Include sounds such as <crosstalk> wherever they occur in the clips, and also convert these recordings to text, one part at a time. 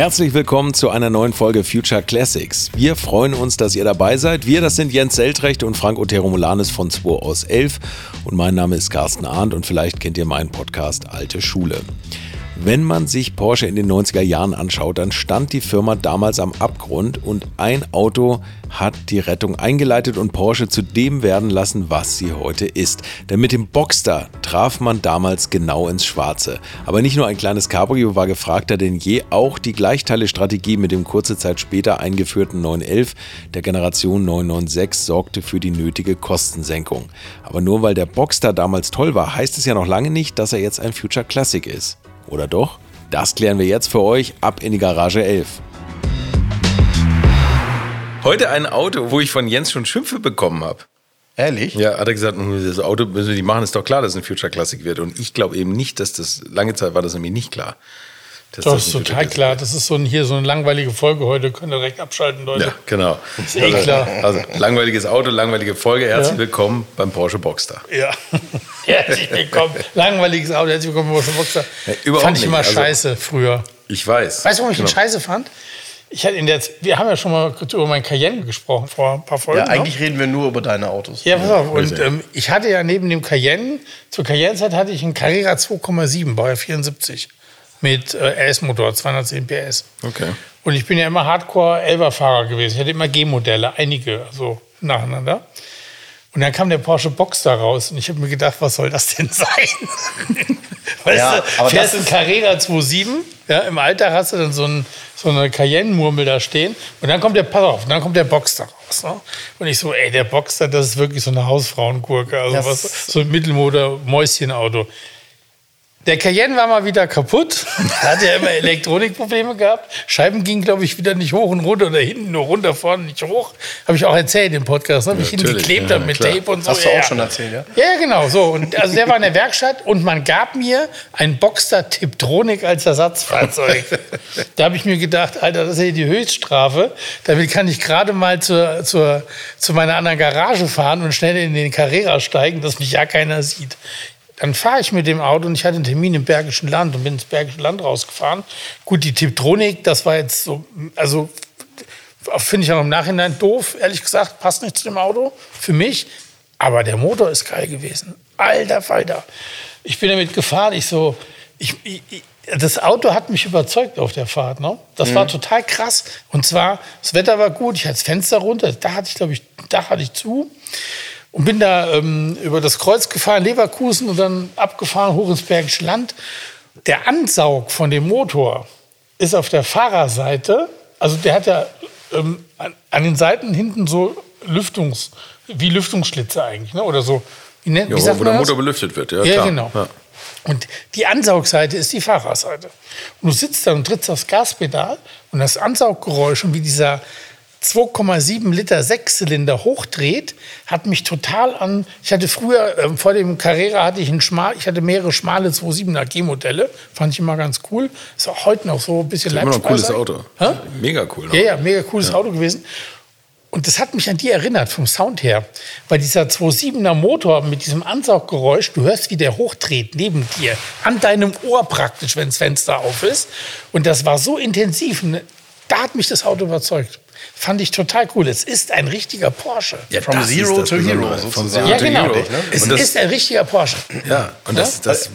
Herzlich willkommen zu einer neuen Folge Future Classics. Wir freuen uns, dass ihr dabei seid. Wir, das sind Jens Seltrecht und Frank Otero Molanes von 2 aus 11. Und mein Name ist Carsten Arndt und vielleicht kennt ihr meinen Podcast Alte Schule. Wenn man sich Porsche in den 90er Jahren anschaut, dann stand die Firma damals am Abgrund und ein Auto hat die Rettung eingeleitet und Porsche zu dem werden lassen, was sie heute ist. Denn mit dem Boxster traf man damals genau ins Schwarze. Aber nicht nur ein kleines Cabrio war gefragter denn je, auch die Gleichteile-Strategie mit dem kurze Zeit später eingeführten 911 der Generation 996 sorgte für die nötige Kostensenkung. Aber nur weil der Boxster damals toll war, heißt es ja noch lange nicht, dass er jetzt ein Future Classic ist. Oder doch? Das klären wir jetzt für euch ab in die Garage 11. Heute ein Auto, wo ich von Jens schon Schimpfe bekommen habe. Ehrlich? Ja, hat er gesagt, hm, das Auto müssen wir die machen, ist doch klar, dass es ein Future Classic wird. Und ich glaube eben nicht, dass das, lange Zeit war das nämlich nicht klar. Das, das ist total klar. Das ist so ein, hier so eine langweilige Folge heute. Könnt ihr direkt abschalten, Leute. Ja, genau. Ist eh also, klar. Also, langweiliges Auto, langweilige Folge. Herzlich ja. willkommen beim Porsche Boxster. Ja. <laughs> herzlich willkommen. Langweiliges Auto, herzlich willkommen beim Porsche Boxster. Ja, überhaupt fand ich immer also, scheiße früher. Ich weiß. Weißt du, warum ich genau. ihn scheiße fand? Ich hatte in der, wir haben ja schon mal kurz über mein Cayenne gesprochen vor ein paar Folgen. Ja, eigentlich noch. reden wir nur über deine Autos. Ja, pass auf. Und ähm, ich hatte ja neben dem Cayenne, zur Cayenne-Zeit hatte ich einen Carrera 2,7, Baujahr 74 mit äh, RS-Motor, 210 PS. Okay. Und ich bin ja immer Hardcore-Elver-Fahrer gewesen. Ich hatte immer G-Modelle, einige, also nacheinander. Und dann kam der Porsche Boxster raus und ich habe mir gedacht, was soll das denn <laughs> sein? weißt ja, du, aber fährst ein Carrera 2.7, ja, im Alter hast du dann so, ein, so eine Cayenne-Murmel da stehen und dann kommt der, pass auf, dann kommt der Boxster raus. Ne? Und ich so, ey, der Boxster, das ist wirklich so eine Hausfrauengurke, also was, so ein Mittelmotor-Mäuschenauto. Der Cayenne war mal wieder kaputt. <laughs> Hat ja immer Elektronikprobleme gehabt. Scheiben gingen, glaube ich, wieder nicht hoch und runter oder hinten nur runter, vorne nicht hoch. Habe ich auch erzählt im Podcast, ne? wie ich ihn geklebt ja, habe mit klar. Tape und so. Hast du auch schon erzählt, ja? Ja, genau. So. Und also der war in der Werkstatt und man gab mir ein Boxster Tiptronic als Ersatzfahrzeug. <laughs> da habe ich mir gedacht, Alter, das ist ja die Höchststrafe. Damit kann ich gerade mal zur, zur, zu meiner anderen Garage fahren und schnell in den Carrera steigen, dass mich ja keiner sieht. Dann fahre ich mit dem Auto und ich hatte einen Termin im Bergischen Land und bin ins Bergische Land rausgefahren. Gut, die Tiptronik, das war jetzt so, also finde ich auch im Nachhinein doof, ehrlich gesagt, passt nicht zu dem Auto für mich. Aber der Motor ist geil gewesen. Alter Falter. Ich bin damit gefahren. Ich so, ich, ich, das Auto hat mich überzeugt auf der Fahrt. Ne? Das mhm. war total krass. Und zwar, das Wetter war gut, ich hatte das Fenster runter, da hatte ich, glaube ich, da hatte ich zu und bin da ähm, über das Kreuz gefahren, Leverkusen und dann abgefahren hoch ins Bergische Land. Der Ansaug von dem Motor ist auf der Fahrerseite, also der hat ja ähm, an, den Seiten hinten so Lüftungs, wie Lüftungsschlitze eigentlich, ne? oder so. Wie, nennt, ja, wie sagt wo der Motor belüftet wird, ja, ja klar. genau. Ja. Und die Ansaugseite ist die Fahrerseite. Und du sitzt da und trittst aufs Gaspedal und das Ansauggeräusch und wie dieser 2,7 Liter Sechszylinder hochdreht, hat mich total an. Ich hatte früher äh, vor dem Carrera hatte ich ein schmal, ich hatte mehrere schmale 2,7er G-Modelle, fand ich immer ganz cool. Ist auch heute noch so ein bisschen Immer noch ein cooles Auto. Hä? Mega cool. Noch. Ja, ja, mega cooles ja. Auto gewesen. Und das hat mich an die erinnert, vom Sound her. Weil dieser 2.7er Motor mit diesem Ansauggeräusch, du hörst, wie der hochdreht neben dir, an deinem Ohr praktisch, wenn das Fenster auf ist. Und das war so intensiv. Da hat mich das Auto überzeugt. Fand ich total cool. Es ist ein richtiger Porsche. Ja, From Zero to Hero. Ja, genau. Hero. Ne? Es das, ist ein richtiger Porsche. Ja, und das, das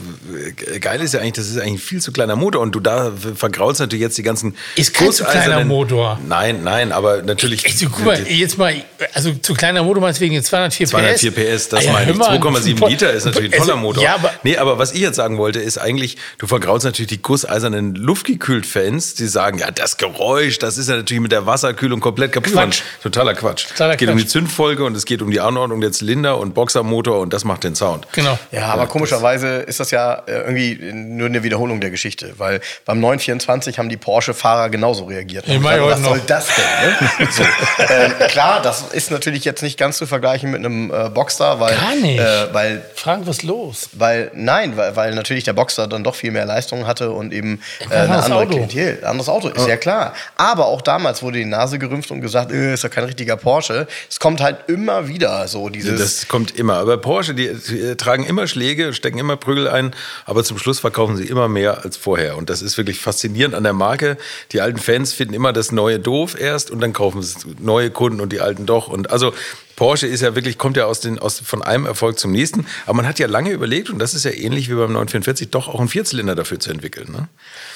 Geile ist ja eigentlich, das ist eigentlich ein viel zu kleiner Motor und du da vergraulst natürlich jetzt die ganzen. Ist kein zu kleiner Motor. Nein, nein, aber natürlich. Also, guck mal, jetzt mal, also zu kleiner Motor meinst du wegen 204 PS? 204 PS, das ah, ja, meine ich. 2,7 Liter ist natürlich ein toller Motor. Ja, aber, nee, aber was ich jetzt sagen wollte, ist eigentlich, du vergraulst natürlich die gusseisernen Luftgekühlt-Fans, die sagen, ja, das Geräusch, das ist ja natürlich mit der Wasserkühlung komplett komplett kaputt Quatsch. Totaler Quatsch. Totaler es geht Quatsch. um die Zündfolge und es geht um die Anordnung der Zylinder und Boxermotor und das macht den Sound. Genau. Ja, aber ja, komischerweise ist das ja äh, irgendwie nur eine Wiederholung der Geschichte, weil beim 924 haben die Porsche-Fahrer genauso reagiert. Ich meine, was soll das denn? Ne? so. äh, klar, das ist natürlich jetzt nicht ganz zu vergleichen mit einem äh, Boxster, weil. Gar nicht. Äh, weil, Frank, was ist los? Weil, nein, weil, weil natürlich der Boxster dann doch viel mehr Leistung hatte und eben äh, eine andere Auto. Klientel. Anderes Auto, ist ja. ja klar. Aber auch damals wurde die Nase gerümpft und gesagt, äh, ist ja kein richtiger Porsche. Es kommt halt immer wieder so dieses. Das kommt immer. Aber Porsche, die, die tragen immer Schläge, stecken immer Prügel ein, aber zum Schluss verkaufen sie immer mehr als vorher. Und das ist wirklich faszinierend an der Marke. Die alten Fans finden immer das Neue doof erst und dann kaufen sie neue Kunden und die alten doch. Und also Porsche ist ja wirklich, kommt ja aus den, aus, von einem Erfolg zum nächsten. Aber man hat ja lange überlegt, und das ist ja ähnlich wie beim 944, doch auch einen Vierzylinder dafür zu entwickeln. Ne?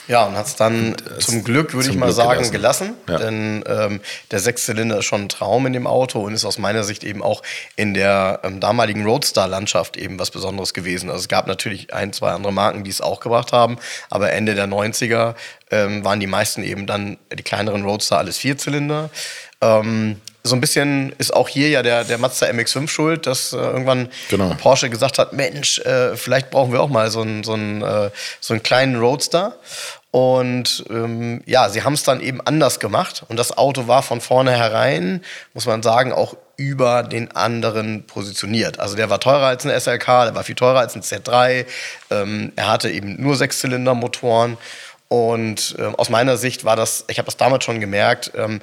Ja, und hat es dann und, zum Glück, würde ich mal Glück sagen, gelassen. gelassen. Ja. Denn ähm, der Sechszylinder ist schon ein Traum in dem Auto und ist aus meiner Sicht eben auch in der ähm, damaligen Roadster-Landschaft eben was Besonderes gewesen. Also es gab natürlich ein, zwei andere Marken, die es auch gebracht haben, aber Ende der 90er ähm, waren die meisten eben dann die kleineren Roadster alles Vierzylinder. Ähm, so ein bisschen ist auch hier ja der, der Mazda MX5 schuld, dass äh, irgendwann genau. Porsche gesagt hat, Mensch, äh, vielleicht brauchen wir auch mal so einen, so einen, äh, so einen kleinen Roadster. Und ähm, ja, sie haben es dann eben anders gemacht. Und das Auto war von vornherein, muss man sagen, auch über den anderen positioniert. Also der war teurer als ein SLK, der war viel teurer als ein Z3. Ähm, er hatte eben nur Sechszylindermotoren. Und äh, aus meiner Sicht war das, ich habe das damals schon gemerkt, ähm,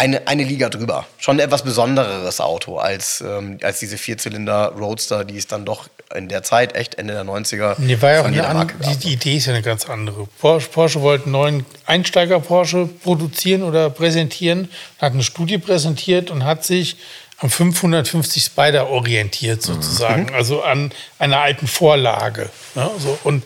eine, eine Liga drüber. Schon ein etwas besondereres Auto als, ähm, als diese Vierzylinder Roadster, die es dann doch in der Zeit, echt Ende der 90er, nee, war ja von jeder Marke die, die, Idee ist ja eine ganz andere. Porsche, Porsche wollte einen neuen Einsteiger-Porsche produzieren oder präsentieren, hat eine Studie präsentiert und hat sich am 550 Spider orientiert sozusagen, mhm. also an einer alten Vorlage. Ja, so. Und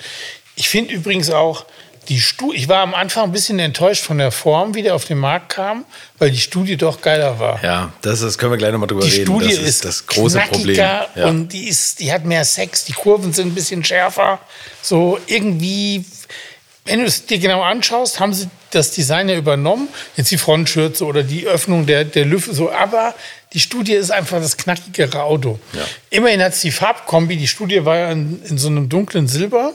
ich finde übrigens auch, die Studie, ich war am Anfang ein bisschen enttäuscht von der Form, wie der auf den Markt kam, weil die Studie doch geiler war. Ja, das ist, können wir gleich nochmal drüber die reden. Studie das ist, ist das große Problem. Ja. Und die, ist, die hat mehr Sex, die Kurven sind ein bisschen schärfer. So irgendwie, wenn du es dir genau anschaust, haben sie das Design ja übernommen. Jetzt die Frontschürze oder die Öffnung der, der Lüfte, so, aber die Studie ist einfach das knackigere Auto. Ja. Immerhin hat es die Farbkombi. Die Studie war ja in, in, so einem dunklen Silber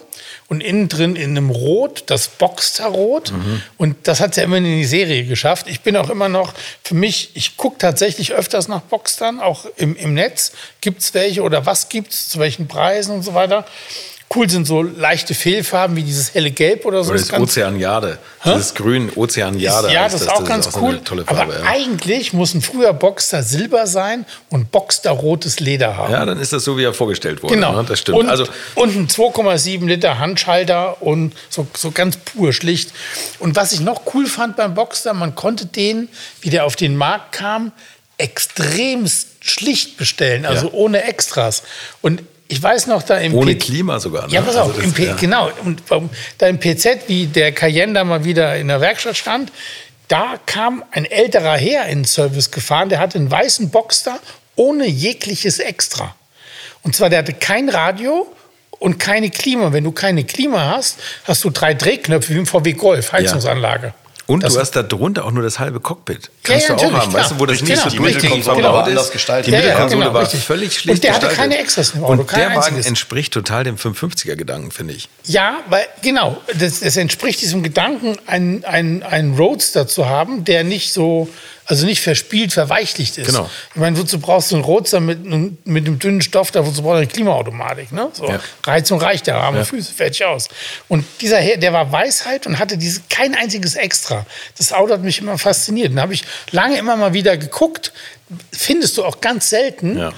und innen drin in einem Rot, das Boxster-Rot. Mhm. Und das hat es ja immerhin in die Serie geschafft. Ich bin auch immer noch, für mich, ich gucke tatsächlich öfters nach Boxstern, auch im, im Netz. Gibt es welche oder was gibt es, zu welchen Preisen und so weiter. Cool sind so leichte Fehlfarben wie dieses helle Gelb oder so. Oder das, Ozeanjade. Dieses grün Ozeanjade. Ja, das ist, das, auch das ganz ist auch cool. Farbe, aber ja. eigentlich muss ein früher Boxster Silber sein und Boxster rotes Leder haben. Ja, dann ist das so, wie er vorgestellt wurde. Genau. Ne? Das stimmt. Und, also, und ein 2,7 Liter Handschalter und so, so ganz pur schlicht. Und was ich noch cool fand beim Boxster, man konnte den, wie der auf den Markt kam, extremst schlicht bestellen, also ja. ohne Extras. Und ich weiß noch, da im Ohne P Klima sogar. Ne? Ja, pass auf, also das, ja. genau. Und da im PZ, wie der Cayenne da mal wieder in der Werkstatt stand, da kam ein älterer Herr in den Service gefahren, der hatte einen weißen Boxster ohne jegliches Extra. Und zwar, der hatte kein Radio und keine Klima. Wenn du keine Klima hast, hast du drei Drehknöpfe wie im VW Golf, Heizungsanlage. Ja. Und das du hast da drunter auch nur das halbe Cockpit. Kannst ja, ja, du auch haben, klar. weißt du, wo das nicht genau, so Mittelkonsole genau. war anders gestaltet. Die Mittelkonsole genau, war richtig. völlig schlicht Und der hatte keine Extras im Auto, Und der Wagen einziges. entspricht total dem 550er-Gedanken, finde ich. Ja, weil, genau, das, das entspricht diesem Gedanken, einen, einen, einen Roadster zu haben, der nicht so also nicht verspielt, verweichlicht ist. Genau. Ich meine, wozu brauchst du einen Roadster mit, mit einem dünnen Stoff, da wozu brauchst du eine Klimaautomatik, ne? So, ja. Reizung reicht, der arme ja. Füße, fertig aus. Und dieser Herr, der war Weisheit und hatte diese, kein einziges Extra. Das Auto hat mich immer fasziniert. Da habe ich lange immer mal wieder geguckt, findest du auch ganz selten. Ja.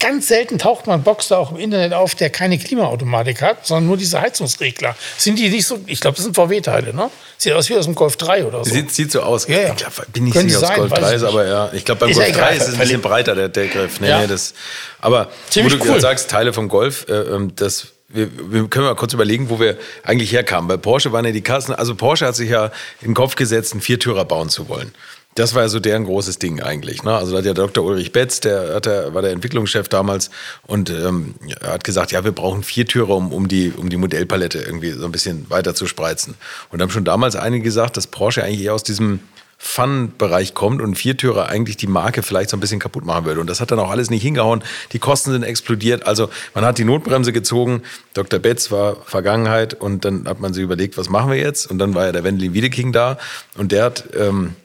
Ganz selten taucht man Boxer auch im Internet auf, der keine Klimaautomatik hat, sondern nur diese Heizungsregler. Sind die nicht so, ich glaube, das sind VW-Teile, ne? Sieht aus wie aus dem Golf 3 oder so. Sieht, sieht so aus. Ja, ja. Ich glaub, bin nicht sicher, aus Golf 3 ist, aber ja. Ich glaube, beim ist Golf 3 ist es ein bisschen breiter, der, der Griff. Nee, ja. nee, das, aber Ziemlich wo du cool. sagst, Teile vom Golf, äh, ähm, das wir, wir können mal kurz überlegen, wo wir eigentlich herkamen. Bei Porsche waren ja die Kassen, also Porsche hat sich ja in den Kopf gesetzt, einen Viertürer bauen zu wollen. Das war ja so deren großes Ding eigentlich. Ne? Also da hat ja Dr. Ulrich Betz, der, hat der war der Entwicklungschef damals und ähm, hat gesagt, ja, wir brauchen vier Türe, um, um, die, um die Modellpalette irgendwie so ein bisschen weiter zu spreizen. Und haben schon damals einige gesagt, dass Porsche eigentlich eher aus diesem Fun-Bereich kommt und Viertürer eigentlich die Marke vielleicht so ein bisschen kaputt machen würde. Und das hat dann auch alles nicht hingehauen. Die Kosten sind explodiert. Also man hat die Notbremse gezogen. Dr. Betz war Vergangenheit und dann hat man sich überlegt, was machen wir jetzt? Und dann war ja der Wendelin Wiedeking da und der hat ähm,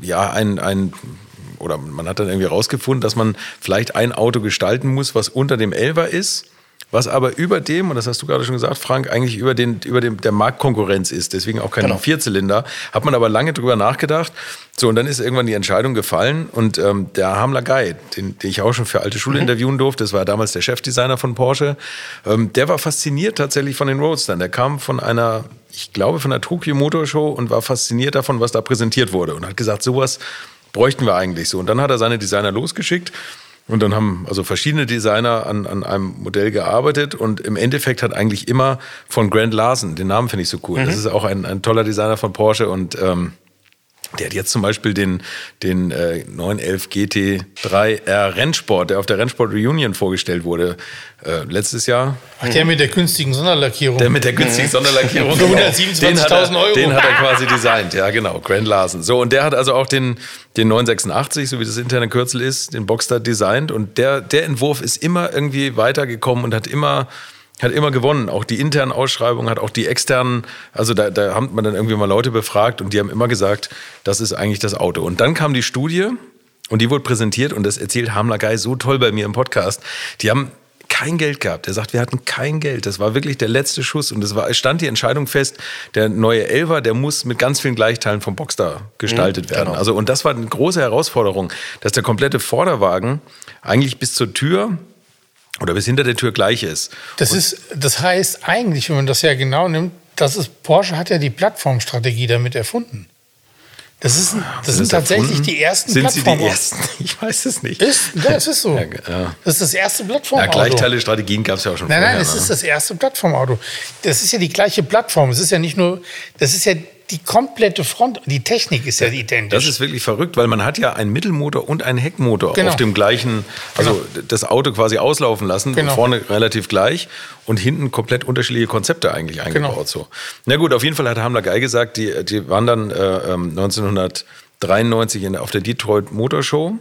ja, ein, ein oder man hat dann irgendwie rausgefunden, dass man vielleicht ein Auto gestalten muss, was unter dem Elver ist, was aber über dem, und das hast du gerade schon gesagt, Frank, eigentlich über, den, über dem, der Marktkonkurrenz ist, deswegen auch kein genau. Vierzylinder. Hat man aber lange drüber nachgedacht. So, und dann ist irgendwann die Entscheidung gefallen und ähm, der Hamler Guy, den, den ich auch schon für alte Schule mhm. interviewen durfte, das war damals der Chefdesigner von Porsche, ähm, der war fasziniert tatsächlich von den Roadstern. Der kam von einer, ich glaube, von der Tokyo Motor Show und war fasziniert davon, was da präsentiert wurde und hat gesagt, sowas bräuchten wir eigentlich so. Und dann hat er seine Designer losgeschickt und dann haben also verschiedene Designer an, an einem Modell gearbeitet und im Endeffekt hat eigentlich immer von Grant Larson, den Namen finde ich so cool. Mhm. Das ist auch ein, ein toller Designer von Porsche und ähm, der hat jetzt zum Beispiel den, den äh, 911 GT3R Rennsport, der auf der Rennsport Reunion vorgestellt wurde, äh, letztes Jahr. Ach, der mit der günstigen Sonderlackierung. Der mit der günstigen Sonderlackierung. <laughs> Für 127.000 Euro. Den hat er quasi designt, ja genau, Grant Larson. So, und der hat also auch den, den 986, so wie das interne Kürzel ist, den Boxster designt. Und der, der Entwurf ist immer irgendwie weitergekommen und hat immer hat immer gewonnen. Auch die internen Ausschreibungen, hat auch die externen, also da, da hat man dann irgendwie mal Leute befragt und die haben immer gesagt, das ist eigentlich das Auto. Und dann kam die Studie und die wurde präsentiert und das erzählt Hamler Guy so toll bei mir im Podcast. Die haben kein Geld gehabt. Er sagt, wir hatten kein Geld. Das war wirklich der letzte Schuss. Und es war, stand die Entscheidung fest, der neue Elver, der muss mit ganz vielen Gleichteilen vom Boxster gestaltet mhm, werden. Genau. Also, und das war eine große Herausforderung, dass der komplette Vorderwagen eigentlich bis zur Tür oder bis hinter der Tür gleich ist. Das, ist, das heißt eigentlich, wenn man das ja genau nimmt, das ist, Porsche hat ja die Plattformstrategie damit erfunden. Das, ist, das sind tatsächlich erfunden? die ersten Sind sie die ersten? <laughs> Ich weiß es nicht. Ist, ja, es ist so. Ja, ja. Das ist das erste Plattformauto. Ja, Gleichteile-Strategien gab es ja auch schon nein, vorher. Nein, nein, es ne? ist das erste Plattformauto. Das ist ja die gleiche Plattform. Es ist ja nicht nur, das ist ja die komplette Front, die Technik ist ja identisch. Das ist wirklich verrückt, weil man hat ja einen Mittelmotor und einen Heckmotor genau. auf dem gleichen, also genau. das Auto quasi auslaufen lassen, genau. vorne relativ gleich und hinten komplett unterschiedliche Konzepte eigentlich eingebaut. Genau. So. Na gut, auf jeden Fall hat Hamler Guy gesagt, die, die waren dann äh, 1993 ähm, in, auf der Detroit Motor Show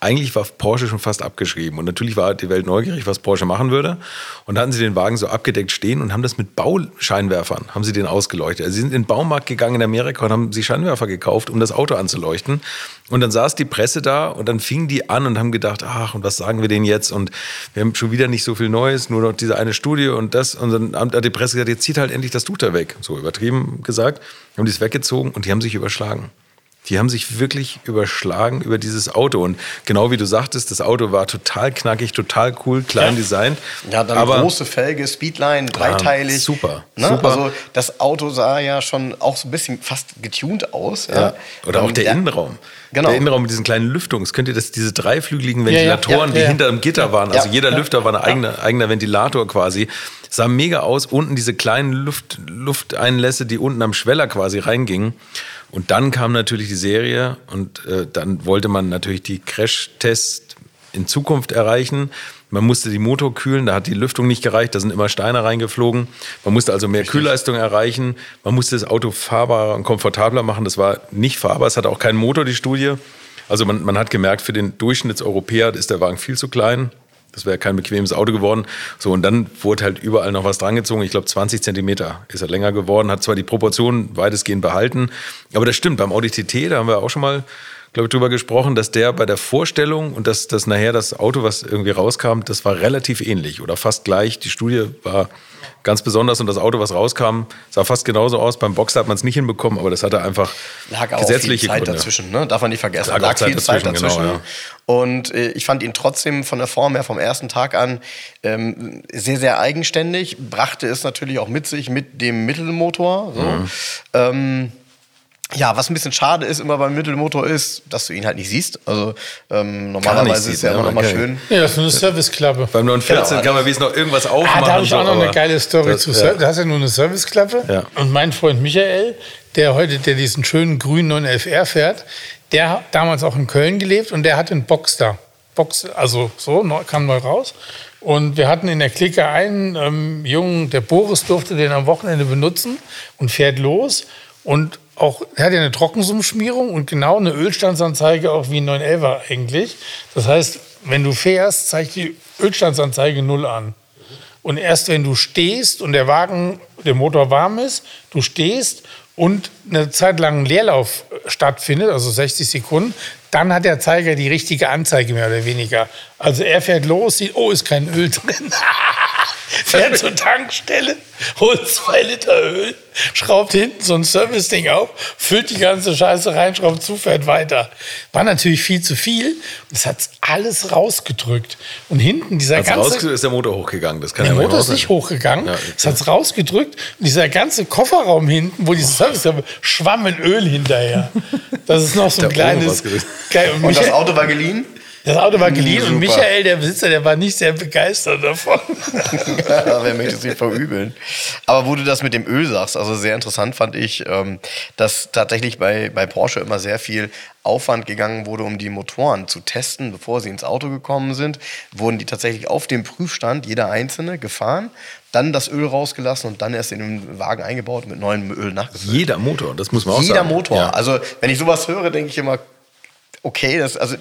eigentlich war Porsche schon fast abgeschrieben. Und natürlich war die Welt neugierig, was Porsche machen würde. Und da hatten sie den Wagen so abgedeckt stehen und haben das mit Bauscheinwerfern, haben sie den ausgeleuchtet. Also sie sind in den Baumarkt gegangen in Amerika und haben sich Scheinwerfer gekauft, um das Auto anzuleuchten. Und dann saß die Presse da und dann fingen die an und haben gedacht, ach, und was sagen wir denen jetzt? Und wir haben schon wieder nicht so viel Neues, nur noch diese eine Studie und das. Und dann hat die Presse gesagt, jetzt zieht halt endlich das Tuch da weg. So übertrieben gesagt. Haben die es weggezogen und die haben sich überschlagen die haben sich wirklich überschlagen über dieses Auto. Und genau wie du sagtest, das Auto war total knackig, total cool, klein ja. designt. Ja, dann aber große Felge, Speedline, dreiteilig. Ja, super, ne? super. Also das Auto sah ja schon auch so ein bisschen fast getuned aus. Ja. Oder auch der, der Innenraum. Genau. Der Innenraum mit diesen kleinen Lüftungen. Könnt ihr das, diese dreiflügeligen Ventilatoren, die hinter dem Gitter waren. Also jeder Lüfter war ein eigener, eigener Ventilator quasi. Sah mega aus. Unten diese kleinen Luft, Lufteinlässe, die unten am Schweller quasi reingingen. Und dann kam natürlich die Serie und äh, dann wollte man natürlich die Crash-Tests in Zukunft erreichen. Man musste die Motor kühlen, da hat die Lüftung nicht gereicht, da sind immer Steine reingeflogen. Man musste also mehr Richtig. Kühlleistung erreichen. Man musste das Auto fahrbarer und komfortabler machen. Das war nicht fahrbar, es hatte auch keinen Motor, die Studie. Also man, man hat gemerkt, für den Durchschnittseuropäer ist der Wagen viel zu klein. Das wäre kein bequemes Auto geworden. So, und dann wurde halt überall noch was drangezogen. Ich glaube, 20 Zentimeter ist er länger geworden, hat zwar die Proportionen weitestgehend behalten, aber das stimmt. Beim Audi TT, da haben wir auch schon mal glaube ich, drüber gesprochen, dass der bei der Vorstellung und dass das nachher das Auto, was irgendwie rauskam, das war relativ ähnlich oder fast gleich. Die Studie war ganz besonders und das Auto, was rauskam, sah fast genauso aus. Beim Boxer hat man es nicht hinbekommen, aber das hatte einfach lag auch gesetzliche viel Zeit Gründe. dazwischen, ne? darf man nicht vergessen. Lag, lag viel Zeit dazwischen. dazwischen. Genau, ja. Und äh, ich fand ihn trotzdem von der Form her vom ersten Tag an ähm, sehr, sehr eigenständig. Brachte es natürlich auch mit sich mit dem Mittelmotor. So. Mhm. Ähm, ja, was ein bisschen schade ist immer beim Mittelmotor ist, dass du ihn halt nicht siehst. Also ähm, normalerweise ist es ja immer noch mal schön. Ja, das ist eine Serviceklappe. Beim 914 genau. kann man wenigstens noch irgendwas aufmachen. Ah, da habe ich auch noch eine geile Story das, zu. Ja. Da hast ja nur eine Serviceklappe. Ja. Und mein Freund Michael, der heute, der diesen schönen grünen 911R fährt, der hat damals auch in Köln gelebt und der hat einen Boxster. Box, also so, kam neu raus. Und wir hatten in der Clique einen ähm, Jungen, der Boris durfte den am Wochenende benutzen und fährt los. Und auch, er hat ja eine Trockensummschmierung und genau eine Ölstandsanzeige auch wie ein 911er eigentlich. Das heißt, wenn du fährst, zeigt die Ölstandsanzeige null an. Und erst wenn du stehst und der Wagen, der Motor warm ist, du stehst und eine Zeit lang ein Leerlauf stattfindet, also 60 Sekunden, dann hat der Zeiger die richtige Anzeige mehr oder weniger. Also er fährt los, sieht, oh, ist kein Öl drin. <laughs> <laughs> fährt zur Tankstelle, holt zwei Liter Öl, schraubt hinten so ein Service-Ding auf, füllt die ganze Scheiße rein, schraubt zu, fährt weiter. War natürlich viel zu viel. Das hat alles rausgedrückt. Und hinten dieser Hat's ganze... rausgedrückt, ist der Motor hochgegangen. Das kann Der ja Motor ist nicht hochgegangen. Ja, es hat's rausgedrückt. Und dieser ganze Kofferraum hinten, wo dieses Service schwamm in Öl hinterher. Das ist noch so ein kleines. Geil. Und Und das Auto war geliehen? Das Auto war geliehen und Super. Michael, der Besitzer, der war nicht sehr begeistert davon. <laughs> Ja, Wer möchte es nicht verübeln? Aber wo du das mit dem Öl sagst, also sehr interessant fand ich, ähm, dass tatsächlich bei, bei Porsche immer sehr viel Aufwand gegangen wurde, um die Motoren zu testen, bevor sie ins Auto gekommen sind. Wurden die tatsächlich auf dem Prüfstand, jeder einzelne, gefahren, dann das Öl rausgelassen und dann erst in den Wagen eingebaut und mit neuem Öl nachgefüllt. Jeder Motor, das muss man auch Jeder sagen. Motor. Ja. Also, wenn ich sowas höre, denke ich immer, okay, das, also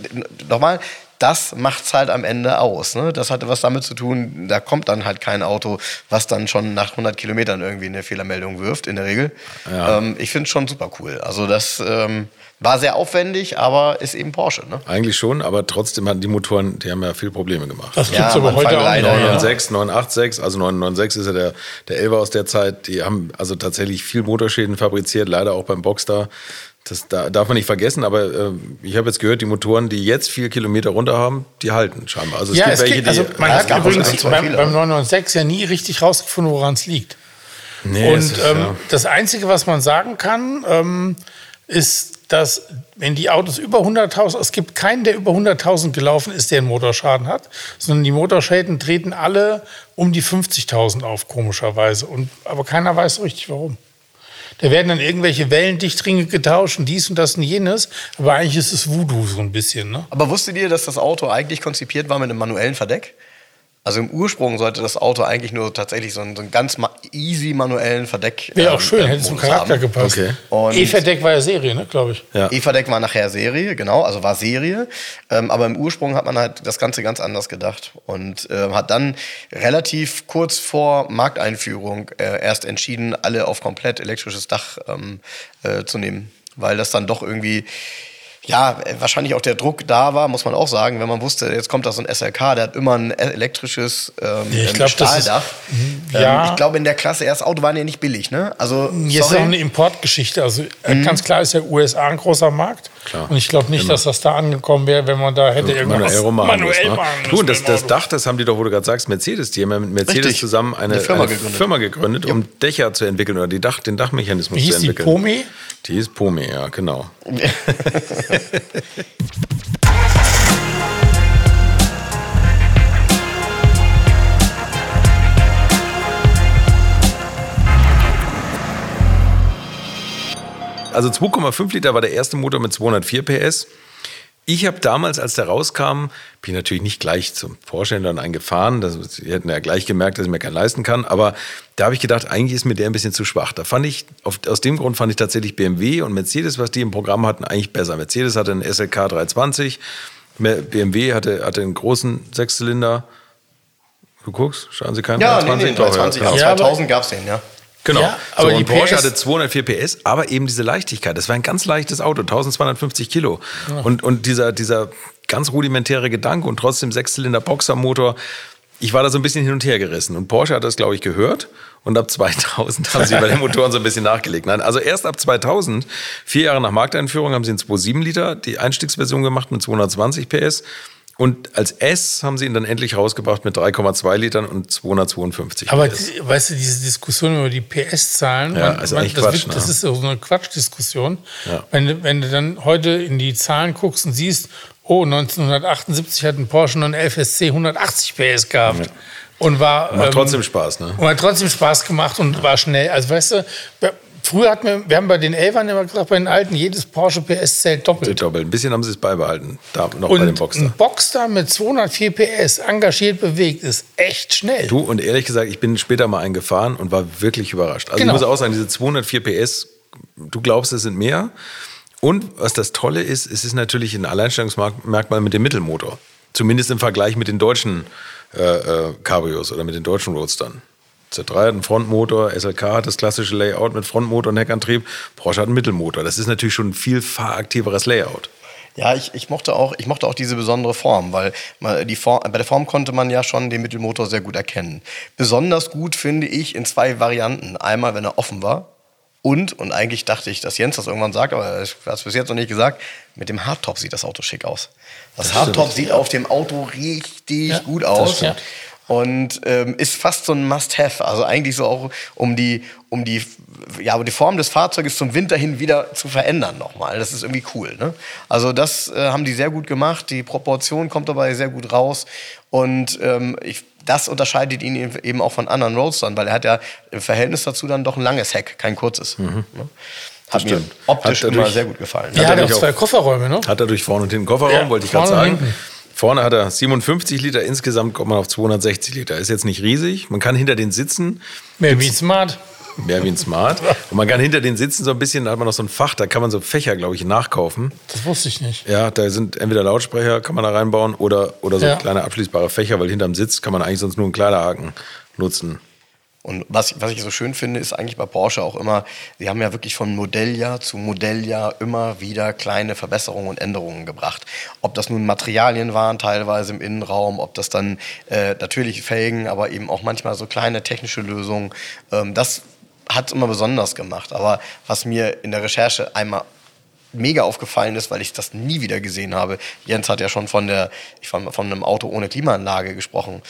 nochmal, das macht's halt am Ende aus. Ne? Das hatte was damit zu tun, da kommt dann halt kein Auto, was dann schon nach 100 Kilometern irgendwie eine Fehlermeldung wirft, in der Regel. Ja. Ähm, ich finde es schon super cool. Also, das ähm, war sehr aufwendig, aber ist eben Porsche. Ne? Eigentlich schon, aber trotzdem hatten die Motoren, die haben ja viel Probleme gemacht. Das Ja, gibt's aber am heute leider, noch. ja. 996, 986, also 996 ist ja der, der 11 aus der Zeit. Die haben also tatsächlich viel Motorschäden fabriziert, leider auch beim Boxster. Das da, darf man nicht vergessen, aber äh, ich habe jetzt gehört, die Motoren, die jetzt vier Kilometer runter haben, die halten scheinbar. Also es Ja, gibt es welche, die. also man Ja, es hat übrigens beim, beim 996 ja nie richtig rausgefunden, woran es liegt. nee, Und ist, ähm, ja. das Einzige, was man sagen kann, ähm, ist, dass wenn die Autos über 100.000, es gibt keinen, der über 100.000 gelaufen ist, der einen Motorschaden hat, sondern die Motorschäden treten alle um die 50.000 auf, komischerweise. Und, aber keiner weiß so richtig, warum. Da werden dann irgendwelche Wellendichtringe getauscht und dies und das und jenes, aber eigentlich ist es Voodoo so ein bisschen. Ne? Aber wusstet ihr, dass das Auto eigentlich konzipiert war mit einem manuellen Verdeck? Also im Ursprung sollte das Auto eigentlich nur tatsächlich so einen, so einen ganz ma easy manuellen Verdeck. Wäre auch ähm, schön, ähm, hätte zum Modus Charakter haben. gepasst. Okay. E-Verdeck war ja Serie, ne, glaube ich. Ja. E-Verdeck war nachher Serie, genau, also war Serie. Ähm, aber im Ursprung hat man halt das Ganze ganz anders gedacht und ähm, hat dann relativ kurz vor Markteinführung äh, erst entschieden, alle auf komplett elektrisches Dach ähm, äh, zu nehmen, weil das dann doch irgendwie ja, äh, wahrscheinlich auch der Druck da war, muss man auch sagen, wenn man wusste, jetzt kommt da so ein SLK, der hat immer ein elektrisches ähm, Ja, ich ähm, glaub, das ist- Stahldach. ja. Ähm, ich glaube, in der Klasse erst Auto waren ja nicht billig, ne? Also, Jetzt ist sorry. auch eine Importgeschichte. Also äh, ganz klar ist ja USA ein großer Markt. Klar. Und ich glaube nicht, dass das da angekommen wäre, wenn man da hätte irgendwas manuell rummachen manuell muss, ne? machen Du, müssen und das, das. Dach, das haben die doch, wo du gerade sagst, Mercedes. Die haben ja mit Mercedes Richtig. zusammen eine, Eine Firma eine gegründet. Firma gegründet, um Dächer zu entwickeln oder die Dach, den Dachmechanismus Wie hieß zu die, entwickeln. Pome? Die hieß Pome, ja, genau. <laughs> Also 2,5 Liter war der erste Motor mit 204 PS. Ich habe damals, als der rauskam, bin ich natürlich nicht gleich zum Vorständer und einen gefahren. Das, Sie hätten ja gleich gemerkt, dass ich mir keinen leisten kann. Aber da habe ich gedacht, eigentlich ist mir der ein bisschen zu schwach. Da fand ich, auf, aus dem Grund fand ich tatsächlich BMW und Mercedes, was die im Programm hatten, eigentlich besser. Mercedes hatte einen SLK 320, Mer- BMW hatte, hatte einen großen Sechszylinder. Du guckst, schauen Sie keinen ja, nee, nee, Doch, 320, ja, ab Ja, aber- 2000 gab es den, ja. Genau. Ja, aber so, die und Porsche PS hatte 204 PS, aber eben diese Leichtigkeit. Das war ein ganz leichtes Auto, 1250 Kilo. Und, und dieser, dieser ganz rudimentäre Gedanke und trotzdem Sechszylinder Boxermotor. Ich war da so ein bisschen hin und her gerissen. Und Porsche hat das, glaube ich, gehört. Und ab 2000 <laughs> haben sie bei den Motoren so ein bisschen nachgelegt. Nein, also erst ab 2000, vier Jahre nach Markteinführung, haben sie in 2,7 Liter die Einstiegsversion gemacht mit 220 PS. Und als S haben sie ihn dann endlich rausgebracht mit 3,2 Litern und 252 Aber PS. weißt du, diese Diskussion über die PS-Zahlen, Ja, man- ist man- das, Quatsch, wird- das ne? ist so eine Quatschdiskussion. Ja. Wenn, du- wenn du dann heute in die Zahlen guckst und siehst, oh, 1978 hat ein Porsche 911 SC 180 PS gehabt. Und war. Macht ähm, trotzdem Spaß, ne? Und hat trotzdem Spaß gemacht und war schnell. Also weißt du, früher hatten wir, wir haben bei den Elfern immer gesagt, bei den alten, jedes Porsche PS zählt doppelt. Doppelt. Ein bisschen haben sie es beibehalten. Da noch bei dem Und Boxster. ein Boxster mit 204 PS, engagiert bewegt, ist echt schnell. Du, und ehrlich gesagt, ich bin später mal eingefahren und war wirklich überrascht. Also Genau. ich muss auch sagen, diese 204 PS, du glaubst, es sind mehr. Und was das Tolle ist, es ist natürlich ein Alleinstellungsmerkmal mit dem Mittelmotor. Zumindest im Vergleich mit den deutschen äh, äh, Cabrios oder mit den deutschen Roadstern. Z3 hat einen Frontmotor, SLK hat das klassische Layout mit Frontmotor und Heckantrieb, Porsche hat einen Mittelmotor. Das ist natürlich schon ein viel fahraktiveres Layout. Ja, ich, ich, mochte auch, ich mochte auch diese besondere Form, weil die Form, bei der Form konnte man ja schon den Mittelmotor sehr gut erkennen. Besonders gut finde ich in zwei Varianten. Einmal, wenn er offen war. Und, und eigentlich dachte ich, dass Jens das irgendwann sagt, aber er hat es bis jetzt noch nicht gesagt, mit dem Hardtop sieht das Auto schick aus. Das, das Hardtop sieht auf dem Auto richtig ja, gut aus und ähm, ist fast so ein Must-Have. Also eigentlich so auch um die, um die, ja, die Form des Fahrzeuges zum Winter hin wieder zu verändern nochmal. Das ist irgendwie cool. Ne? Also das äh, haben die sehr gut gemacht. Die Proportion kommt dabei sehr gut raus und ähm, ich, das unterscheidet ihn eben auch von anderen Roadstern, weil er hat ja im Verhältnis dazu dann doch ein langes Heck, kein kurzes. Mhm. Ne? Hat mir optisch hat immer sehr gut gefallen. Ja, hat er hat zwei Kofferräume, ne? Hat er durch vorne und hinten Kofferraum, ja, wollte ich gerade sagen. Hinten. Vorne hat er 57 Liter, insgesamt kommt man auf 260 Liter. Ist jetzt nicht riesig. Man kann hinter den sitzen. Mehr wie ein Smart. Mehr wie ein Smart. Und man kann hinter den sitzen so ein bisschen, da hat man noch so ein Fach, da kann man so Fächer, glaube ich, nachkaufen. Das wusste ich nicht. Ja, da sind entweder Lautsprecher, kann man da reinbauen, oder, oder so ja. kleine abschließbare Fächer, weil hinterm Sitz kann man eigentlich sonst nur einen Kleiderhaken nutzen. Und was, was ich so schön finde, ist eigentlich bei Porsche auch immer, sie haben ja wirklich von Modelljahr zu Modelljahr immer wieder kleine Verbesserungen und Änderungen gebracht. Ob das nun Materialien waren, teilweise im Innenraum, ob das dann äh, natürlich Felgen, aber eben auch manchmal so kleine technische Lösungen. Ähm, das hat es immer besonders gemacht. Aber was mir in der Recherche einmal mega aufgefallen ist, weil ich das nie wieder gesehen habe. Jens hat ja schon von der, von, von einem Auto ohne Klimaanlage gesprochen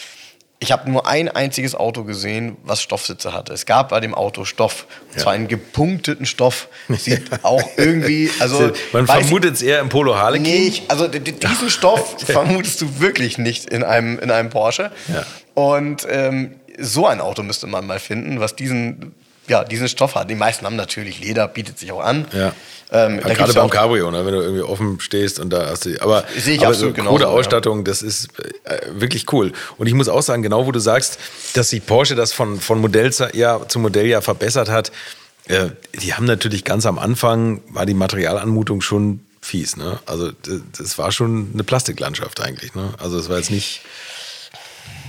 ich habe nur ein einziges Auto gesehen, was Stoffsitze hatte. Es gab bei dem Auto Stoff. Und zwar einen gepunkteten Stoff. Sieht <laughs> auch irgendwie, also. Man vermutet es eher im Polo Harlequin. Nee, ich, also diesen Stoff <laughs> vermutest du wirklich nicht in einem, in einem Porsche. Ja. Und ähm, so ein Auto müsste man mal finden, was diesen ja, diesen Stoff hat. Die meisten haben natürlich Leder, bietet sich auch an. Ja. Ähm, ja, gerade beim Cabrio, ne, wenn du irgendwie offen stehst und da hast du. Aber, sehe ich aber absolut so coole Ausstattung, ja. das ist äh, wirklich cool. Und ich muss auch sagen, genau wo du sagst, dass sich Porsche das von, von Modelljahr zu Modelljahr verbessert hat, äh, die haben natürlich ganz am Anfang, war die Materialanmutung schon fies. Ne? Also das war schon eine Plastiklandschaft eigentlich. Ne? Also es war jetzt nicht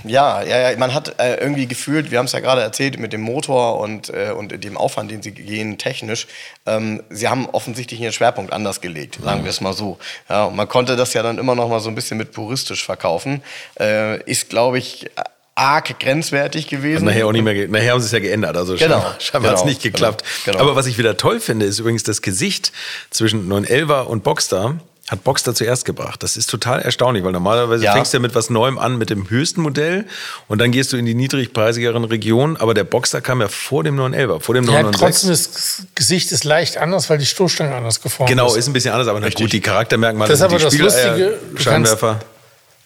ja, ja, ja, man hat äh, irgendwie gefühlt, wir haben es ja gerade erzählt, mit dem Motor und, äh, und dem Aufwand, den sie gehen, technisch, ähm, sie haben offensichtlich ihren Schwerpunkt anders gelegt, sagen wir es mal so. Ja, und man konnte das ja dann immer noch mal so ein bisschen mit puristisch verkaufen. Äh, ist, glaube ich, arg grenzwertig gewesen. nachher auch nicht mehr, nachher haben sie es ja geändert, also genau, scheinbar, scheinbar genau, hat es nicht geklappt. Genau, genau. Aber was ich wieder toll finde, ist übrigens das Gesicht zwischen 911er und Boxster hat Boxster zuerst gebracht. Das ist total erstaunlich, weil normalerweise ja. fängst du ja mit was Neuem an, mit dem höchsten Modell und dann gehst du in die niedrigpreisigeren Regionen. Aber der Boxster kam ja vor dem 911er, vor dem 996. trotzdem das Gesicht ist leicht anders, weil die Stoßstange anders geformt genau, ist. Genau, ist ein bisschen anders, aber Richtig. gut, die Charaktermerkmale das ist aber das Lustige, Scheinwerfer.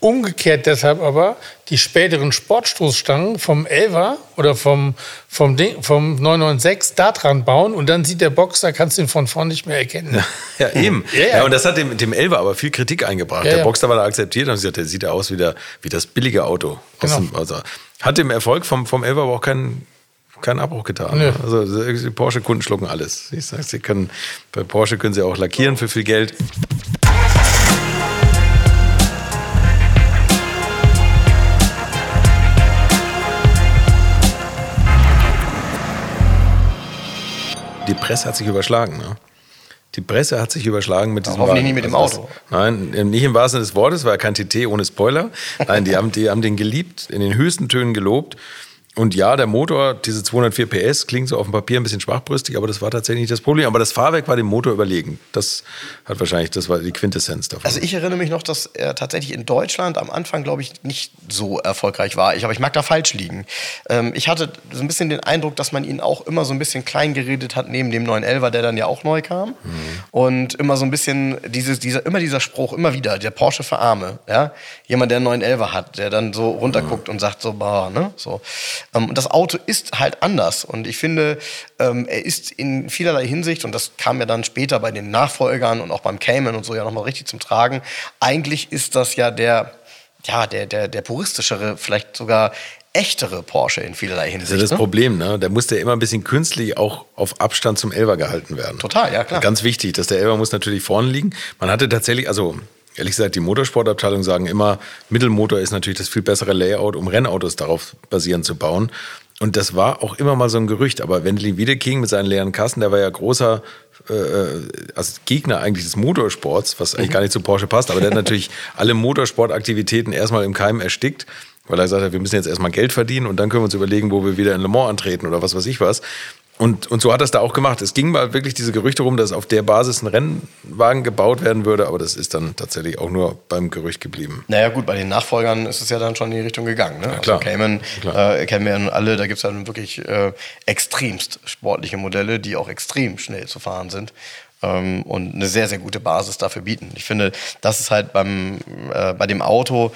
Umgekehrt deshalb aber die späteren Sportstoßstangen vom 11er oder vom, vom, Ding, vom 996 da dran bauen und dann sieht der Boxer, kannst du ihn von vorn nicht mehr erkennen. Ja, <laughs> ja eben. Ja, ja. ja, und das hat dem, dem 11er aber viel Kritik eingebracht. der Boxer war da akzeptiert und gesagt, der sieht ja aus wie, der, wie das billige Auto. Genau. Dem, also, hat dem Erfolg vom, vom 11er aber auch keinen keinen Abbruch getan. Nö. Also die Porsche-Kunden schlucken alles. Ich sag, sie können, bei Porsche können sie auch lackieren für viel Geld. Die Presse hat sich überschlagen. Ne? Die Presse hat sich überschlagen mit diesem Hoffentlich nicht mit dem also Auto. Nein, nicht im wahrsten Sinne des Wortes, war kein TT ohne Spoiler. Nein, die haben, die haben den geliebt, in den höchsten Tönen gelobt. Und ja, der Motor, diese 204 PS, klingt so auf dem Papier ein bisschen schwachbrüstig, aber das war tatsächlich nicht das Problem. Aber das Fahrwerk war dem Motor überlegen. Das hat wahrscheinlich, das war die Quintessenz davon. Also ich erinnere mich noch, dass er tatsächlich in Deutschland am Anfang, glaube ich, nicht so erfolgreich war. Ich, aber ich mag da falsch liegen. Ähm, ich hatte so ein bisschen den Eindruck, dass man ihn auch immer so ein bisschen klein geredet hat, neben dem 911er, der dann ja auch neu kam. Mhm. Und immer so ein bisschen, dieses, dieser, immer dieser Spruch, immer wieder, der Porsche für Arme. Ja? Jemand, der einen 911er hat, der dann so runterguckt mhm. und sagt so, bah, ne? So. Ähm, und das Auto ist halt anders. Und ich finde, ähm, er ist in vielerlei Hinsicht, und das kam ja dann später bei den Nachfolgern und auch beim Cayman und so ja nochmal richtig zum Tragen, eigentlich ist das ja der, ja, der, der, der puristischere, vielleicht sogar echtere Porsche in vielerlei Hinsicht. Das ist ja das ne? Problem, ne? Der musste ja immer ein bisschen künstlich auch auf Abstand zum Elver gehalten werden. Total, ja klar. Ganz wichtig, dass der Elver muss natürlich vorne liegen. Man hatte tatsächlich, also ehrlich gesagt, die Motorsportabteilung sagen immer, Mittelmotor ist natürlich das viel bessere Layout, um Rennautos darauf basierend zu bauen. Und das war auch immer mal so ein Gerücht. Aber Wendlin Wiedeking mit seinen leeren Kassen, der war ja großer äh, als Gegner eigentlich des Motorsports, was eigentlich mhm. gar nicht zu Porsche passt, aber der hat natürlich <laughs> alle Motorsportaktivitäten erstmal im Keim erstickt weil er gesagt hat, wir müssen jetzt erstmal Geld verdienen und dann können wir uns überlegen, wo wir wieder in Le Mans antreten oder was weiß ich was. Und, und so hat er es da auch gemacht. Es ging mal wirklich diese Gerüchte rum, dass auf der Basis ein Rennwagen gebaut werden würde, aber das ist dann tatsächlich auch nur beim Gerücht geblieben. Naja gut, bei den Nachfolgern ist es ja dann schon in die Richtung gegangen. Ne? Ja, klar. Also Cayman. Äh, kennen wir ja alle, da gibt es dann wirklich äh, extremst sportliche Modelle, die auch extrem schnell zu fahren sind ähm, und eine sehr, sehr gute Basis dafür bieten. Ich finde, das ist halt beim, äh, bei dem Auto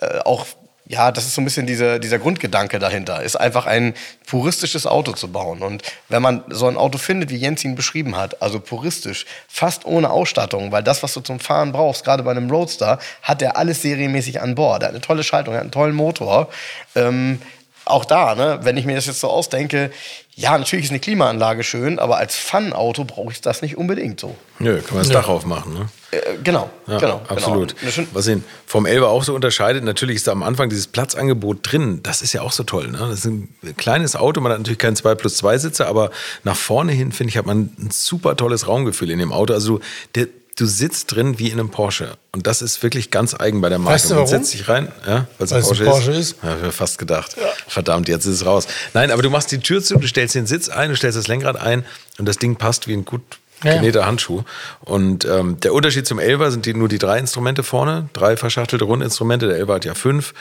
äh, auch ja, das ist so ein bisschen dieser, dieser Grundgedanke dahinter, ist einfach ein puristisches Auto zu bauen. Und wenn man so ein Auto findet, wie Jens ihn beschrieben hat, also puristisch, fast ohne Ausstattung, weil das, was du zum Fahren brauchst, gerade bei einem Roadster, hat er alles serienmäßig an Bord. Er hat eine tolle Schaltung, er hat einen tollen Motor. Ähm, auch da, ne, wenn ich mir das jetzt so ausdenke, ja, natürlich ist eine Klimaanlage schön, aber als Fun-Auto brauche ich das nicht unbedingt so. Nö, kann man das Nö. Dach aufmachen, ne? Äh, genau, ja, genau. Absolut. Genau. Was ihn vom Elber auch so unterscheidet, natürlich ist da am Anfang dieses Platzangebot drin. Das ist ja auch so toll. Ne? Das ist ein kleines Auto, man hat natürlich keinen 2 plus 2 Sitzer, aber nach vorne hin, finde ich, hat man ein super tolles Raumgefühl in dem Auto. Also der, du sitzt drin wie in einem Porsche. Und das ist wirklich ganz eigen bei der Marke. Weißt du warum? Man setzt sich rein, ja, weil es ein Porsche, Porsche ist. ist. Ja, ich mir fast gedacht. Ja. Verdammt, jetzt ist es raus. Nein, aber du machst die Tür zu, du stellst den Sitz ein, du stellst das Lenkrad ein und das Ding passt wie ein gut genähter ja. Handschuh. Und ähm, der Unterschied zum Elva sind die, nur die drei Instrumente vorne, drei verschachtelte Rundinstrumente. Der Elva hat ja fünf.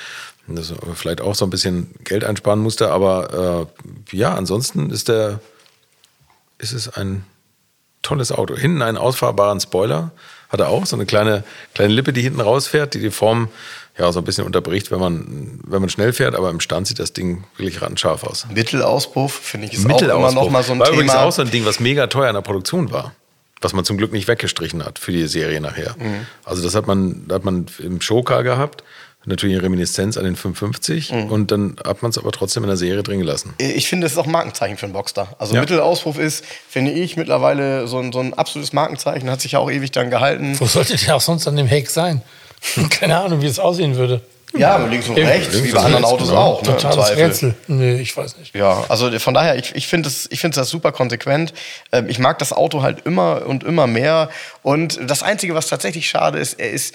Das vielleicht auch so ein bisschen Geld einsparen musste, aber äh, ja, ansonsten ist der ist es ein tolles Auto. Hinten einen ausfahrbaren Spoiler hat er auch, so eine kleine, kleine Lippe, die hinten rausfährt, die die Form ja so ein bisschen unterbricht, wenn man, wenn man schnell fährt, aber im Stand sieht das Ding wirklich scharf aus. Mittelauspuff finde ich ist auch immer noch mal so ein war Thema. übrigens auch so ein Ding, was mega teuer in der Produktion war. Was man zum Glück nicht weggestrichen hat für die Serie nachher. Mhm. Also das hat man, hat man im Showcar gehabt natürlich eine Reminiszenz an den 550 mhm. und dann hat man es aber trotzdem in der Serie drin gelassen. Ich finde, es ist auch ein Markenzeichen für einen Boxster. Also ja. Mittelauspuff ist, finde ich, mittlerweile so ein, so ein absolutes Markenzeichen, hat sich ja auch ewig dann gehalten. Wo sollte der auch sonst an dem Heck sein? <laughs> Keine Ahnung, wie es aussehen würde. Ja, links und rechts, links wie bei anderen Autos genau. auch. Ne, Totales Rätsel. Nee, ich weiß nicht. Ja, also von daher, ich, ich finde es ich das super konsequent. Ähm, ich mag das Auto halt immer und immer mehr. Und das Einzige, was tatsächlich schade ist, er ist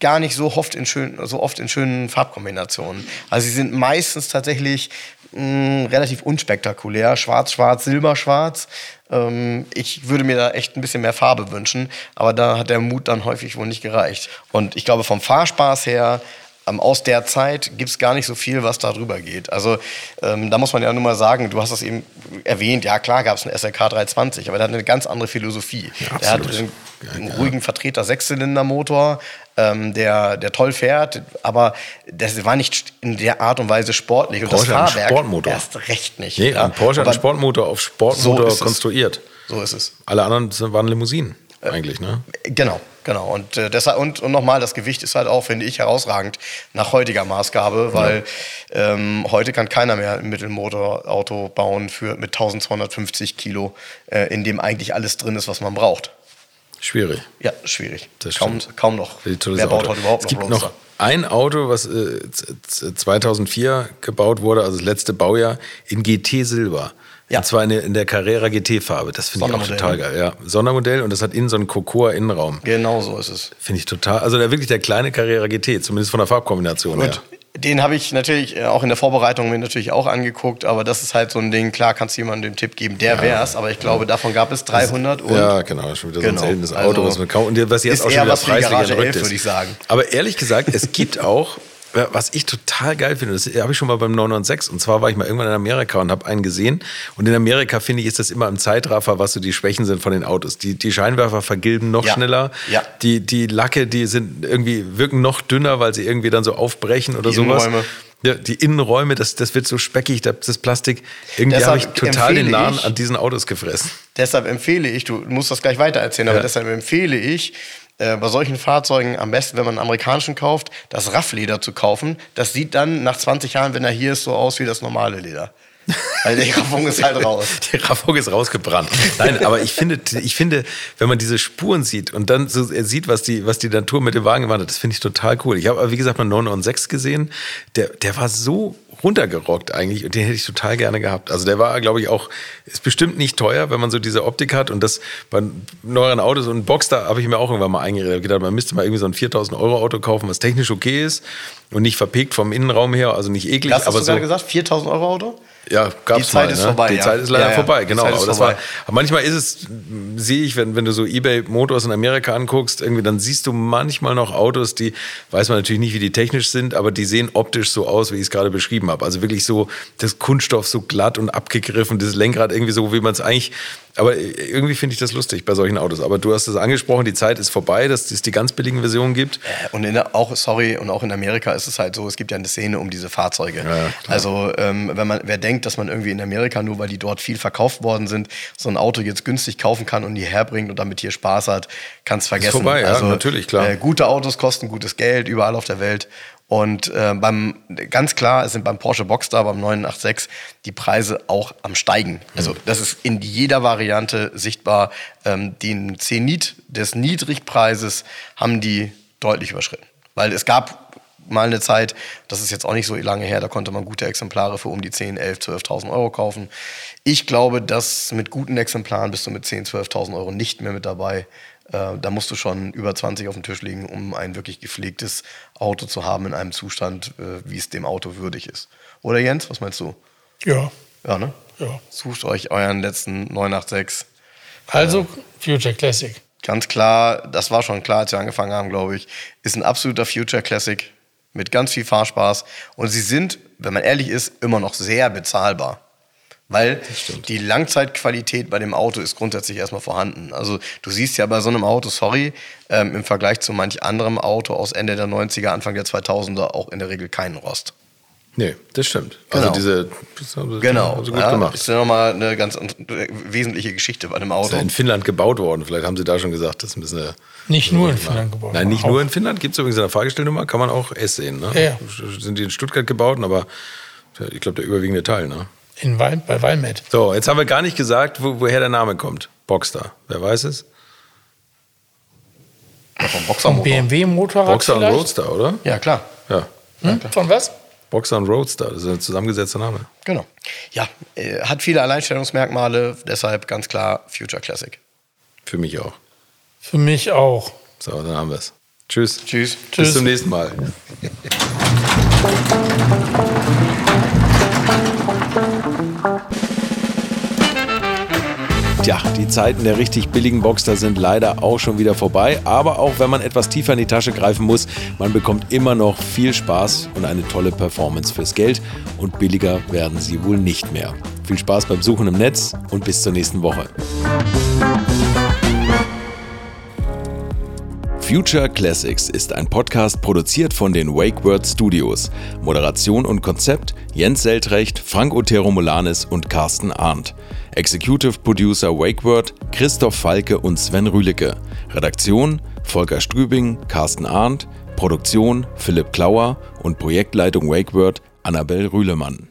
gar nicht so oft in, schön, so oft in schönen Farbkombinationen. Also sie sind meistens tatsächlich mh, mm, relativ unspektakulär. Schwarz, schwarz, silber, schwarz. Ähm, ich würde mir da echt ein bisschen mehr Farbe wünschen. Aber da hat der Mut dann häufig wohl nicht gereicht. Und ich glaube, vom Fahrspaß her ähm, aus der Zeit gibt es gar nicht so viel, was da drüber geht. Also ähm, da muss man ja nur mal sagen, du hast das eben erwähnt, ja klar gab es einen SLK 320, aber der hat eine ganz andere Philosophie. Ja, der hat einen, einen ruhigen Vertreter Sechszylindermotor, ähm, der, der toll fährt, aber das war nicht in der Art und Weise sportlich. Und Porsche das Fahrwerk Sportmotor. erst recht nicht. Nee, ja. Porsche hat einen Sportmotor auf Sportmotor so konstruiert. So ist es. Alle anderen waren Limousinen eigentlich, ne? Genau, genau. Und äh, deshalb und, und nochmal, das Gewicht ist halt auch, finde ich, herausragend nach heutiger Maßgabe, weil ja. ähm, heute kann keiner mehr ein Mittelmotorauto bauen für mit 1250 Kilo, äh, in dem eigentlich alles drin ist, was man braucht. Schwierig. Ja, schwierig. Das kaum, kaum noch. Wer baut heute überhaupt es gibt noch ein Auto, was äh, 2004 gebaut wurde, also das letzte Baujahr, in GT Silber. Ja. Und zwar in der, in der Carrera GT-Farbe. Das finde ich auch total geil. Ja. Sondermodell und das hat innen so einen Cocoa-Innenraum. Genau so ist es. Finde ich total. Also der, wirklich der kleine Carrera GT, zumindest von der Farbkombination Gut. her. Den habe ich natürlich äh, auch in der Vorbereitung mir natürlich auch angeguckt, aber das ist halt so ein Ding, klar kannst du jemandem den Tipp geben, der ja. wär's, aber ich glaube, davon gab es 300 und Ja, genau, das ist schon wieder genau. so ein genau. seltenes Auto, also, was man kaum, und was jetzt auch schon wieder preislich würde ich sagen. Aber ehrlich gesagt, es gibt <laughs> auch was ich total geil finde, das habe ich schon mal beim 996. Und zwar war ich mal irgendwann in Amerika und habe einen gesehen. Und in Amerika finde ich, ist das immer im Zeitraffer, was so die Schwächen sind von den Autos. Die, die Scheinwerfer vergilben noch ja. schneller. Ja. Die, die Lacke, die sind irgendwie, wirken noch dünner, weil sie irgendwie dann so aufbrechen oder die sowas. Innenräume. Ja, die Innenräume, das, das wird so speckig, das Plastik. Irgendwie habe ich total den Nahen an diesen Autos gefressen. Deshalb empfehle ich, du musst das gleich weitererzählen, aber deshalb empfehle ich, äh, bei solchen Fahrzeugen am besten, wenn man einen amerikanischen kauft, das Raffleder zu kaufen. Das sieht dann nach 20 Jahren, wenn er hier ist, so aus wie das normale Leder. Weil die Raffung ist halt raus. <laughs> Die Raffung ist rausgebrannt. Nein, aber ich finde, ich finde, wenn man diese Spuren sieht und dann so sieht, was die, was die Natur mit dem Wagen gemacht hat, das finde ich total cool. Ich habe, wie gesagt, mal 996 gesehen. Der, der war so runtergerockt eigentlich und den hätte ich total gerne gehabt. Also der war, glaube ich, auch, ist bestimmt nicht teuer, wenn man so diese Optik hat und das bei neueren Autos und Boxster habe ich mir auch irgendwann mal eingeredet. gedacht, man müsste mal irgendwie so ein 4000 Euro Auto kaufen, was technisch okay ist und nicht verpegt vom Innenraum her, also nicht eklig. Hast aber du so, gesagt, 4000 Euro Auto? Ja, gab's Die Zeit mal, ist ne? vorbei, Die ja. Zeit ist leider Ja, ja. vorbei, genau. Aber das vorbei. war, manchmal ist es, sehe ich, wenn, wenn du so eBay Motors in Amerika anguckst, irgendwie, dann siehst du manchmal noch Autos, die, weiß man natürlich nicht, wie die technisch sind, aber die sehen optisch so aus, wie ich es gerade beschrieben habe. Also wirklich so, das Kunststoff so glatt und abgegriffen, das Lenkrad irgendwie so, wie man es eigentlich, aber irgendwie finde ich das lustig bei solchen Autos. Aber du hast es angesprochen, die Zeit ist vorbei, dass es die ganz billigen Versionen gibt. Und in auch, sorry, und auch in Amerika ist es halt so, es gibt ja eine Szene um diese Fahrzeuge. klar. also, ähm, wenn man, wer denkt, dass man irgendwie in Amerika, nur weil die dort viel verkauft worden sind, so ein Auto jetzt günstig kaufen kann und hierher bringt und damit hier Spaß hat, kann es vergessen. vorbei, ja, also, natürlich, klar. Äh, gute Autos kosten gutes Geld, überall auf der Welt. Und äh, beim, ganz klar, es sind beim Porsche Boxster, beim 986, die Preise auch am Steigen. Also das ist in jeder Variante sichtbar. Ähm, den Zenit des Niedrigpreises haben die deutlich überschritten. Weil es gab mal eine Zeit, das ist jetzt auch nicht so lange her, da konnte man gute Exemplare für um die 10, 11, 12.000 Euro kaufen. Ich glaube, dass mit guten Exemplaren bist du mit 10, 12.000 Euro nicht mehr mit dabei. Äh, da musst du schon über 20 auf dem Tisch liegen, um ein wirklich gepflegtes Auto zu haben in einem Zustand, äh, wie es dem Auto würdig ist. Oder Jens, was meinst du? Ja. Ja, ne? ja. Sucht euch euren letzten 986. Also Future Classic. Ganz klar, das war schon klar, als wir angefangen haben, glaube ich, ist ein absoluter Future Classic mit ganz viel Fahrspaß. Und sie sind, wenn man ehrlich ist, immer noch sehr bezahlbar. Weil die Langzeitqualität bei dem Auto ist grundsätzlich erstmal vorhanden. Also du siehst ja bei so einem Auto, sorry, ähm, im Vergleich zu manch anderem Auto aus Ende der 90er, Anfang der 2000er auch in der Regel keinen Rost. Nee, das stimmt. Genau. Also diese, das haben sie, Genau. haben sie gut ja, gemacht. Ist ja nochmal eine ganz wesentliche Geschichte bei einem Ist Auto. ja in Finnland gebaut worden. Vielleicht haben sie da schon gesagt, das ist ein bisschen. Nicht nur in Finnland gebaut. Nein, nicht auch. nur in Finnland. Gibt es übrigens in der Fahrgestellnummer, kann man auch S sehen. Ne? Ja. Sind die in Stuttgart gebaut, aber ich glaube, der überwiegende Teil. Ne? In Wal bei Walmet. So, jetzt haben wir gar nicht gesagt, wo, woher der Name kommt. Boxster. Wer weiß es? vom Vom Boxermotor. BMW-Motorrad Boxer und? Roadster, oder? Ja, klar. Ja. Hm? Von was? Boxer und Roadster, das ist ein zusammengesetzter Name. Genau. Ja, äh, hat viele Alleinstellungsmerkmale, deshalb ganz klar Future Classic. Für mich auch. Für mich auch. So, dann haben wir es. Tschüss. Tschüss. Bis zum nächsten Mal. <laughs> Tja, die Zeiten der richtig billigen Boxster sind leider auch schon wieder vorbei. Aber auch wenn man etwas tiefer in die Tasche greifen muss, man bekommt immer noch viel Spaß und eine tolle Performance fürs Geld. Und billiger werden sie wohl nicht mehr. Viel Spaß beim Suchen im Netz und bis zur nächsten Woche. Future Classics ist ein Podcast produziert von den WakeWord Studios. Moderation und Konzept Jens Seltrecht, Frank Otero Molanis und Carsten Arndt. Executive Producer WakeWord Christoph Falke und Sven Rühlicke. Redaktion Volker Strübing, Carsten Arndt. Produktion Philipp Klauer und Projektleitung WakeWord Annabel Rühlemann.